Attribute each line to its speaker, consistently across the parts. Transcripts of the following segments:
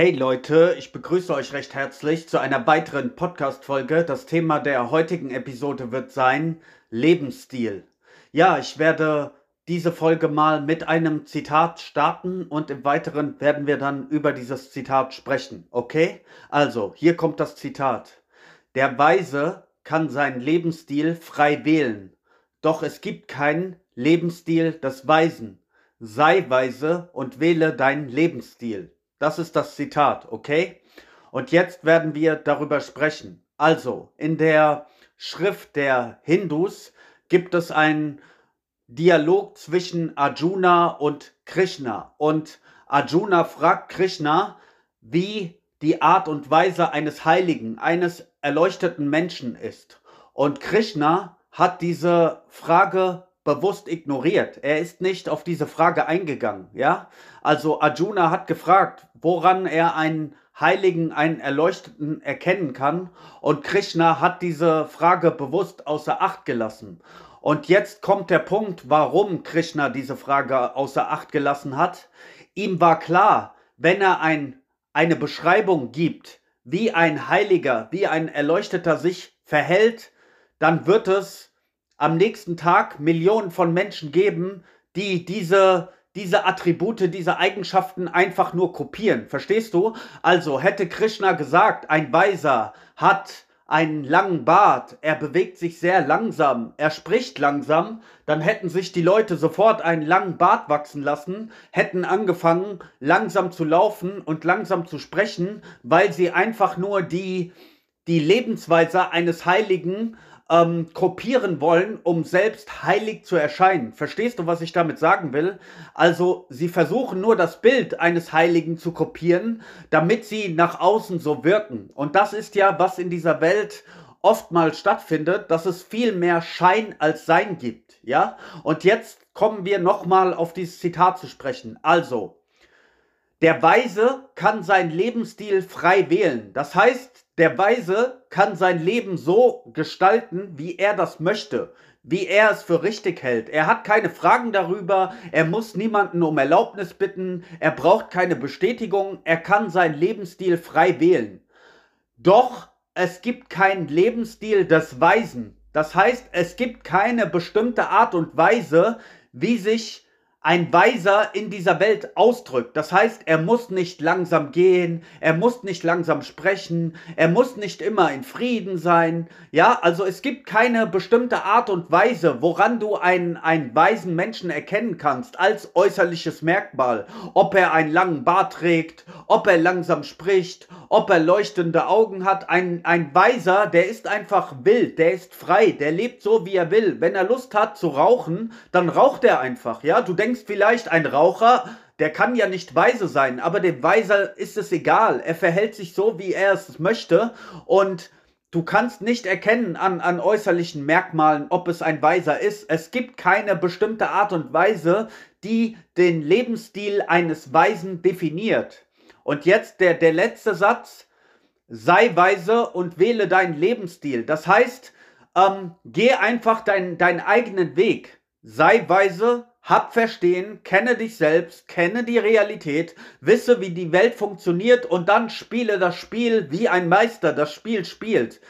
Speaker 1: Hey Leute, ich begrüße euch recht herzlich zu einer weiteren Podcast-Folge. Das Thema der heutigen Episode wird sein Lebensstil. Ja, ich werde diese Folge mal mit einem Zitat starten und im Weiteren werden wir dann über dieses Zitat sprechen. Okay? Also, hier kommt das Zitat. Der Weise kann seinen Lebensstil frei wählen, doch es gibt keinen Lebensstil des Weisen. Sei weise und wähle deinen Lebensstil. Das ist das Zitat, okay? Und jetzt werden wir darüber sprechen. Also, in der Schrift der Hindus gibt es einen Dialog zwischen Arjuna und Krishna. Und Arjuna fragt Krishna, wie die Art und Weise eines Heiligen, eines erleuchteten Menschen ist. Und Krishna hat diese Frage bewusst ignoriert. Er ist nicht auf diese Frage eingegangen, ja? Also Arjuna hat gefragt, woran er einen Heiligen, einen Erleuchteten erkennen kann und Krishna hat diese Frage bewusst außer Acht gelassen. Und jetzt kommt der Punkt, warum Krishna diese Frage außer Acht gelassen hat. Ihm war klar, wenn er ein, eine Beschreibung gibt, wie ein Heiliger, wie ein Erleuchteter sich verhält, dann wird es am nächsten Tag Millionen von Menschen geben, die diese, diese Attribute, diese Eigenschaften einfach nur kopieren. Verstehst du? Also hätte Krishna gesagt, ein Weiser hat einen langen Bart, er bewegt sich sehr langsam, er spricht langsam, dann hätten sich die Leute sofort einen langen Bart wachsen lassen, hätten angefangen langsam zu laufen und langsam zu sprechen, weil sie einfach nur die, die Lebensweise eines Heiligen ähm, kopieren wollen, um selbst heilig zu erscheinen. Verstehst du, was ich damit sagen will? Also, sie versuchen nur das Bild eines Heiligen zu kopieren, damit sie nach außen so wirken. Und das ist ja, was in dieser Welt oftmals stattfindet, dass es viel mehr Schein als Sein gibt. Ja? Und jetzt kommen wir nochmal auf dieses Zitat zu sprechen. Also, der Weise kann seinen Lebensstil frei wählen. Das heißt, der Weise kann sein Leben so gestalten, wie er das möchte, wie er es für richtig hält. Er hat keine Fragen darüber, er muss niemanden um Erlaubnis bitten, er braucht keine Bestätigung, er kann seinen Lebensstil frei wählen. Doch es gibt keinen Lebensstil des Weisen. Das heißt, es gibt keine bestimmte Art und Weise, wie sich ein Weiser in dieser Welt ausdrückt. Das heißt, er muss nicht langsam gehen, er muss nicht langsam sprechen, er muss nicht immer in Frieden sein. Ja, also es gibt keine bestimmte Art und Weise, woran du einen, einen weisen Menschen erkennen kannst als äußerliches Merkmal. Ob er einen langen Bart trägt, ob er langsam spricht, ob er leuchtende Augen hat. Ein, ein Weiser, der ist einfach wild, der ist frei, der lebt so, wie er will. Wenn er Lust hat zu rauchen, dann raucht er einfach. Ja, du denkst, vielleicht, ein Raucher, der kann ja nicht weise sein, aber dem Weiser ist es egal. Er verhält sich so, wie er es möchte und du kannst nicht erkennen an, an äußerlichen Merkmalen, ob es ein Weiser ist. Es gibt keine bestimmte Art und Weise, die den Lebensstil eines Weisen definiert. Und jetzt der, der letzte Satz. Sei weise und wähle deinen Lebensstil. Das heißt, ähm, geh einfach dein, deinen eigenen Weg. Sei weise hab Verstehen, kenne dich selbst, kenne die Realität, wisse, wie die Welt funktioniert und dann spiele das Spiel, wie ein Meister das Spiel spielt.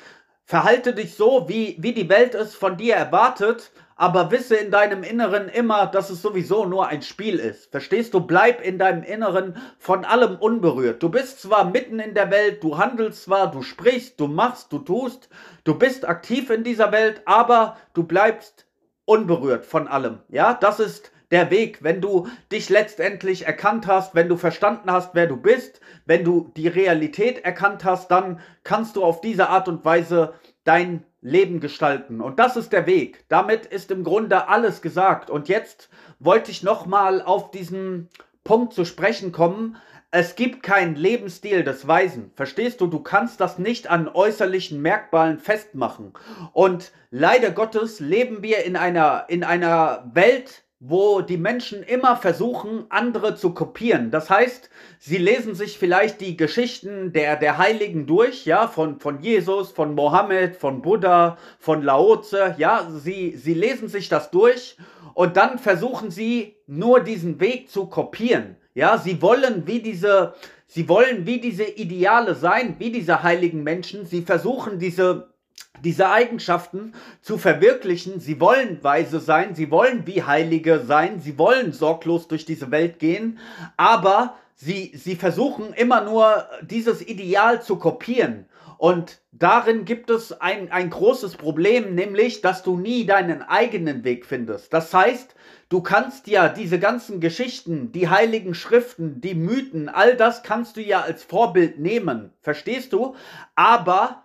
Speaker 1: Verhalte dich so, wie, wie die Welt es von dir erwartet, aber wisse in deinem Inneren immer, dass es sowieso nur ein Spiel ist. Verstehst du? Bleib in deinem Inneren von allem unberührt. Du bist zwar mitten in der Welt, du handelst zwar, du sprichst, du machst, du tust, du bist aktiv in dieser Welt, aber du bleibst unberührt von allem. Ja, das ist der Weg, wenn du dich letztendlich erkannt hast, wenn du verstanden hast, wer du bist, wenn du die Realität erkannt hast, dann kannst du auf diese Art und Weise dein Leben gestalten. Und das ist der Weg. Damit ist im Grunde alles gesagt. Und jetzt wollte ich nochmal auf diesen Punkt zu sprechen kommen, es gibt keinen Lebensstil des Weisen. Verstehst du? Du kannst das nicht an äußerlichen Merkmalen festmachen. Und leider Gottes leben wir in einer, in einer Welt, wo die Menschen immer versuchen, andere zu kopieren. Das heißt, sie lesen sich vielleicht die Geschichten der, der Heiligen durch, ja, von, von Jesus, von Mohammed, von Buddha, von Laoze, ja, sie, sie lesen sich das durch und dann versuchen sie nur diesen Weg zu kopieren. Ja, sie wollen wie diese, Sie wollen wie diese Ideale sein, wie diese heiligen Menschen. Sie versuchen diese, diese Eigenschaften zu verwirklichen. Sie wollen weise sein, sie wollen wie Heilige sein, sie wollen sorglos durch diese Welt gehen, aber sie, sie versuchen immer nur dieses Ideal zu kopieren. Und darin gibt es ein, ein großes Problem, nämlich, dass du nie deinen eigenen Weg findest. Das heißt, du kannst ja diese ganzen Geschichten, die heiligen Schriften, die Mythen, all das kannst du ja als Vorbild nehmen. Verstehst du? Aber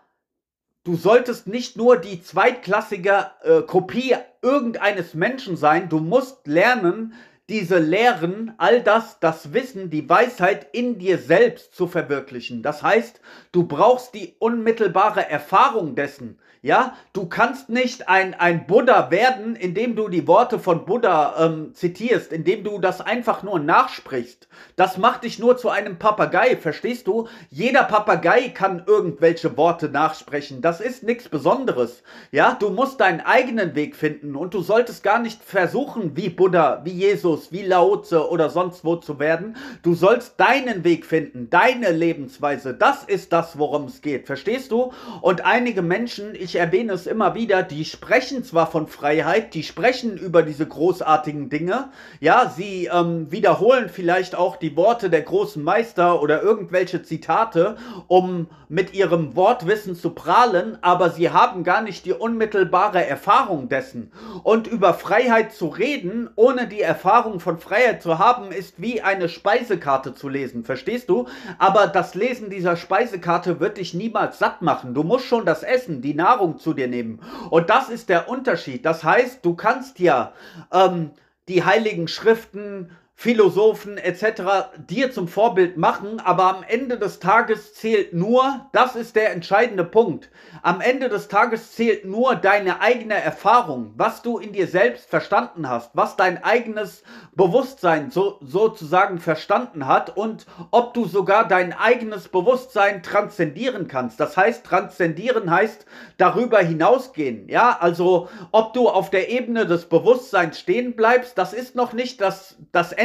Speaker 1: du solltest nicht nur die zweitklassige äh, Kopie irgendeines Menschen sein, du musst lernen, diese Lehren, all das, das Wissen, die Weisheit in dir selbst zu verwirklichen. Das heißt, du brauchst die unmittelbare Erfahrung dessen. Ja, du kannst nicht ein, ein Buddha werden, indem du die Worte von Buddha ähm, zitierst, indem du das einfach nur nachsprichst. Das macht dich nur zu einem Papagei, verstehst du? Jeder Papagei kann irgendwelche Worte nachsprechen. Das ist nichts Besonderes. Ja, du musst deinen eigenen Weg finden und du solltest gar nicht versuchen, wie Buddha, wie Jesus, wie Lao Tse oder sonst wo zu werden. Du sollst deinen Weg finden, deine Lebensweise. Das ist das, worum es geht. Verstehst du? Und einige Menschen, ich erwähne es immer wieder, die sprechen zwar von Freiheit, die sprechen über diese großartigen Dinge, ja, sie ähm, wiederholen vielleicht auch die Worte der großen Meister oder irgendwelche Zitate, um mit ihrem Wortwissen zu prahlen, aber sie haben gar nicht die unmittelbare Erfahrung dessen. Und über Freiheit zu reden, ohne die Erfahrung von Freiheit zu haben, ist wie eine Speisekarte zu lesen, verstehst du? Aber das Lesen dieser Speisekarte wird dich niemals satt machen. Du musst schon das Essen, die Nahrung, Nahrung zu dir nehmen. Und das ist der Unterschied. Das heißt, du kannst ja ähm, die heiligen Schriften, Philosophen etc. dir zum Vorbild machen, aber am Ende des Tages zählt nur, das ist der entscheidende Punkt, am Ende des Tages zählt nur deine eigene Erfahrung, was du in dir selbst verstanden hast, was dein eigenes Bewusstsein so, sozusagen verstanden hat und ob du sogar dein eigenes Bewusstsein transzendieren kannst. Das heißt, transzendieren heißt darüber hinausgehen. Ja, also ob du auf der Ebene des Bewusstseins stehen bleibst, das ist noch nicht das, das Ende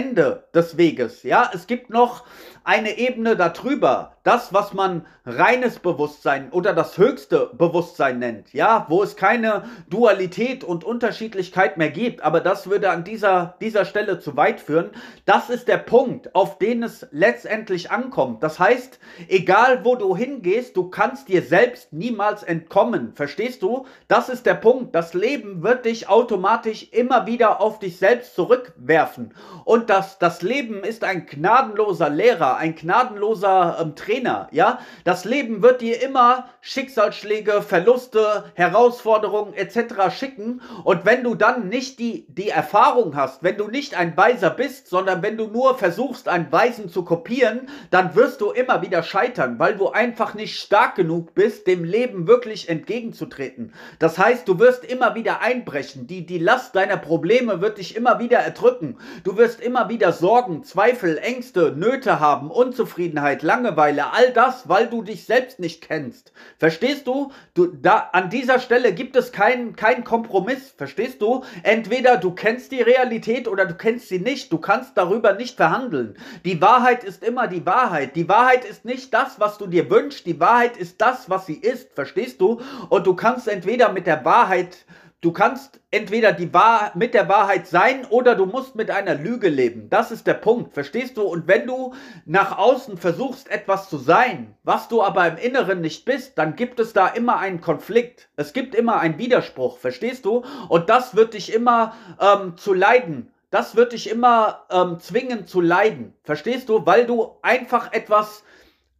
Speaker 1: des Weges. Ja, es gibt noch eine Ebene darüber, das, was man reines Bewusstsein oder das höchste Bewusstsein nennt, ja, wo es keine Dualität und Unterschiedlichkeit mehr gibt, aber das würde an dieser, dieser Stelle zu weit führen. Das ist der Punkt, auf den es letztendlich ankommt. Das heißt, egal wo du hingehst, du kannst dir selbst niemals entkommen. Verstehst du? Das ist der Punkt. Das Leben wird dich automatisch immer wieder auf dich selbst zurückwerfen. Und das, das Leben ist ein gnadenloser Lehrer, ein gnadenloser ähm, Trainer, ja? Das Leben wird dir immer Schicksalsschläge, Verluste, Herausforderungen etc. schicken und wenn du dann nicht die, die Erfahrung hast, wenn du nicht ein Weiser bist, sondern wenn du nur versuchst, einen Weisen zu kopieren, dann wirst du immer wieder scheitern, weil du einfach nicht stark genug bist, dem Leben wirklich entgegenzutreten. Das heißt, du wirst immer wieder einbrechen, die, die Last deiner Probleme wird dich immer wieder erdrücken, du wirst immer wieder Sorgen, Zweifel, Ängste, Nöte haben, Unzufriedenheit, Langeweile, all das, weil du dich selbst nicht kennst. Verstehst du? Du da an dieser Stelle gibt es keinen kein Kompromiss, verstehst du? Entweder du kennst die Realität oder du kennst sie nicht. Du kannst darüber nicht verhandeln. Die Wahrheit ist immer die Wahrheit. Die Wahrheit ist nicht das, was du dir wünschst. Die Wahrheit ist das, was sie ist, verstehst du? Und du kannst entweder mit der Wahrheit Du kannst entweder die Wahr mit der Wahrheit sein oder du musst mit einer Lüge leben. Das ist der Punkt, verstehst du? Und wenn du nach außen versuchst, etwas zu sein, was du aber im Inneren nicht bist, dann gibt es da immer einen Konflikt. Es gibt immer einen Widerspruch, verstehst du? Und das wird dich immer ähm, zu leiden. Das wird dich immer ähm, zwingen zu leiden. Verstehst du? Weil du einfach etwas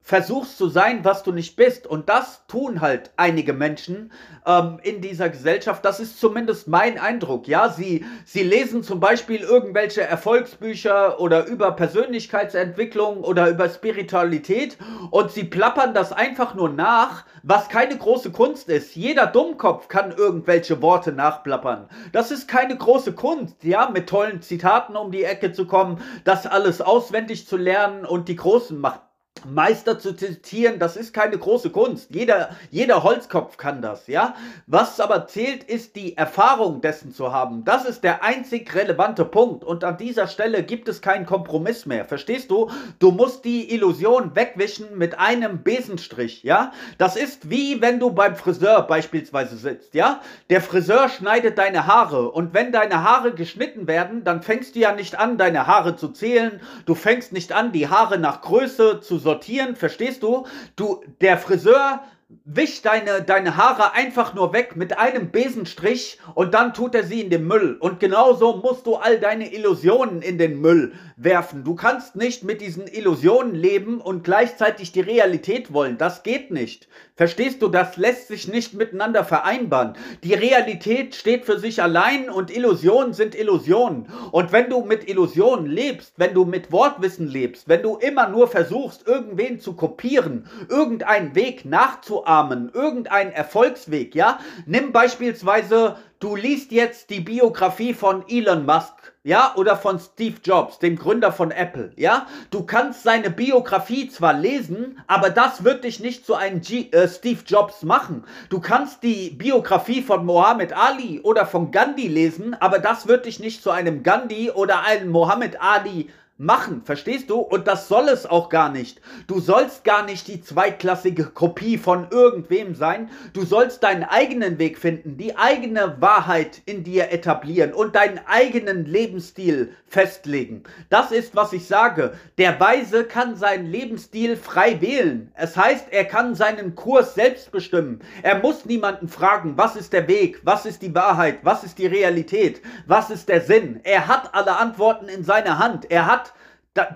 Speaker 1: versuchst zu sein, was du nicht bist. Und das tun halt einige Menschen ähm, in dieser Gesellschaft. Das ist zumindest mein Eindruck. Ja, sie, sie lesen zum Beispiel irgendwelche Erfolgsbücher oder über Persönlichkeitsentwicklung oder über Spiritualität und sie plappern das einfach nur nach, was keine große Kunst ist. Jeder Dummkopf kann irgendwelche Worte nachplappern. Das ist keine große Kunst, ja, mit tollen Zitaten um die Ecke zu kommen, das alles auswendig zu lernen und die Großen macht Meister zu zitieren, das ist keine große Kunst. Jeder, jeder Holzkopf kann das, ja. Was aber zählt, ist die Erfahrung dessen zu haben. Das ist der einzig relevante Punkt. Und an dieser Stelle gibt es keinen Kompromiss mehr. Verstehst du? Du musst die Illusion wegwischen mit einem Besenstrich, ja. Das ist wie wenn du beim Friseur beispielsweise sitzt, ja. Der Friseur schneidet deine Haare und wenn deine Haare geschnitten werden, dann fängst du ja nicht an, deine Haare zu zählen. Du fängst nicht an, die Haare nach Größe zu sortieren sortieren, verstehst du? Du, der Friseur wischt deine, deine Haare einfach nur weg mit einem Besenstrich und dann tut er sie in den Müll. Und genauso musst du all deine Illusionen in den Müll werfen. Du kannst nicht mit diesen Illusionen leben und gleichzeitig die Realität wollen. Das geht nicht. Verstehst du, das lässt sich nicht miteinander vereinbaren. Die Realität steht für sich allein und Illusionen sind Illusionen. Und wenn du mit Illusionen lebst, wenn du mit Wortwissen lebst, wenn du immer nur versuchst, irgendwen zu kopieren, irgendeinen Weg nachzuahmen, nachahmen, irgendein Erfolgsweg, ja? Nimm beispielsweise, du liest jetzt die Biografie von Elon Musk, ja, oder von Steve Jobs, dem Gründer von Apple, ja? Du kannst seine Biografie zwar lesen, aber das wird dich nicht zu einem G äh, Steve Jobs machen. Du kannst die Biografie von Mohammed Ali oder von Gandhi lesen, aber das wird dich nicht zu einem Gandhi oder einem Mohammed Ali machen, verstehst du? Und das soll es auch gar nicht. Du sollst gar nicht die zweitklassige Kopie von irgendwem sein. Du sollst deinen eigenen Weg finden, die eigene Wahrheit in dir etablieren und deinen eigenen Lebensstil festlegen. Das ist, was ich sage. Der Weise kann seinen Lebensstil frei wählen. Es heißt, er kann seinen Kurs selbst bestimmen. Er muss niemanden fragen, was ist der Weg, was ist die Wahrheit, was ist die Realität, was ist der Sinn. Er hat alle Antworten in seiner Hand. Er hat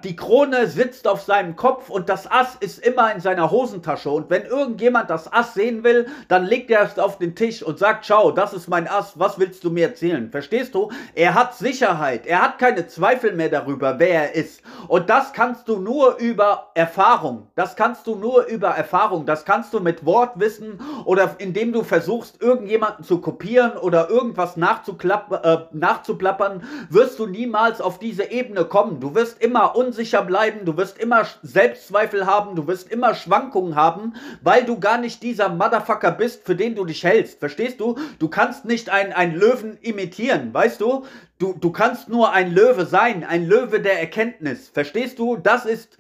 Speaker 1: die Krone sitzt auf seinem Kopf und das Ass ist immer in seiner Hosentasche. Und wenn irgendjemand das Ass sehen will, dann legt er es auf den Tisch und sagt, schau, das ist mein Ass, was willst du mir erzählen? Verstehst du? Er hat Sicherheit, er hat keine Zweifel mehr darüber, wer er ist. Und das kannst du nur über Erfahrung. Das kannst du nur über Erfahrung. Das kannst du mit Wortwissen oder indem du versuchst, irgendjemanden zu kopieren oder irgendwas äh, nachzuplappern, wirst du niemals auf diese Ebene kommen. Du wirst immer unsicher bleiben, du wirst immer Selbstzweifel haben, du wirst immer Schwankungen haben, weil du gar nicht dieser Motherfucker bist, für den du dich hältst. Verstehst du? Du kannst nicht einen Löwen imitieren, weißt du? Du, du kannst nur ein Löwe sein, ein Löwe der Erkenntnis. Verstehst du? Das ist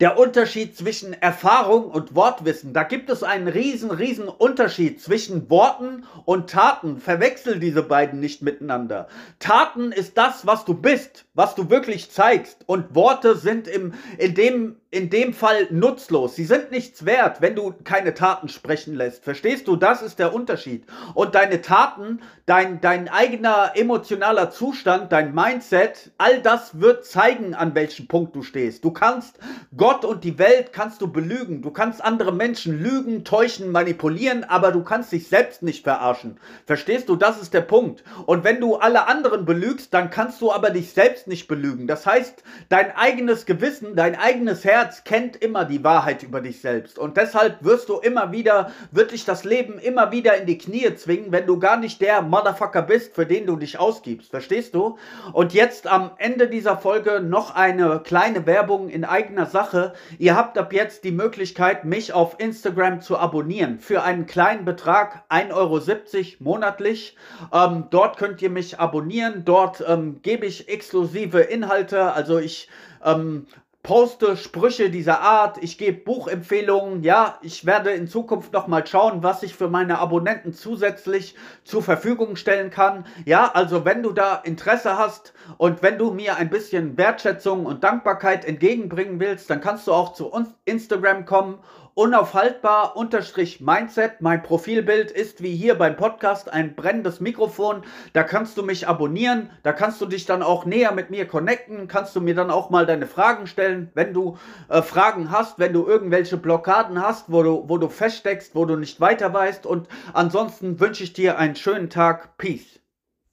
Speaker 1: der Unterschied zwischen Erfahrung und Wortwissen. Da gibt es einen riesen, riesen Unterschied zwischen Worten und Taten. Verwechsel diese beiden nicht miteinander. Taten ist das, was du bist, was du wirklich zeigst. Und Worte sind im, in dem in dem Fall nutzlos. Sie sind nichts wert, wenn du keine Taten sprechen lässt. Verstehst du? Das ist der Unterschied. Und deine Taten, dein, dein eigener emotionaler Zustand, dein Mindset, all das wird zeigen, an welchem Punkt du stehst. Du kannst Gott und die Welt kannst du belügen. Du kannst andere Menschen lügen, täuschen, manipulieren, aber du kannst dich selbst nicht verarschen. Verstehst du? Das ist der Punkt. Und wenn du alle anderen belügst, dann kannst du aber dich selbst nicht belügen. Das heißt, dein eigenes Gewissen, dein eigenes Herz, kennt immer die Wahrheit über dich selbst. Und deshalb wirst du immer wieder, wird dich das Leben immer wieder in die Knie zwingen, wenn du gar nicht der Motherfucker bist, für den du dich ausgibst. Verstehst du? Und jetzt am Ende dieser Folge noch eine kleine Werbung in eigener Sache. Ihr habt ab jetzt die Möglichkeit, mich auf Instagram zu abonnieren. Für einen kleinen Betrag, 1,70 Euro monatlich. Ähm, dort könnt ihr mich abonnieren. Dort ähm, gebe ich exklusive Inhalte. Also ich ähm, poste Sprüche dieser Art, ich gebe Buchempfehlungen, ja, ich werde in Zukunft noch mal schauen, was ich für meine Abonnenten zusätzlich zur Verfügung stellen kann. Ja, also wenn du da Interesse hast und wenn du mir ein bisschen Wertschätzung und Dankbarkeit entgegenbringen willst, dann kannst du auch zu uns Instagram kommen unaufhaltbar unterstrich Mindset. Mein Profilbild ist wie hier beim Podcast ein brennendes Mikrofon. Da kannst du mich abonnieren. Da kannst du dich dann auch näher mit mir connecten. Kannst du mir dann auch mal deine Fragen stellen, wenn du äh, Fragen hast, wenn du irgendwelche Blockaden hast, wo du, wo du feststeckst, wo du nicht weiter weißt. Und ansonsten wünsche ich dir einen schönen Tag. Peace.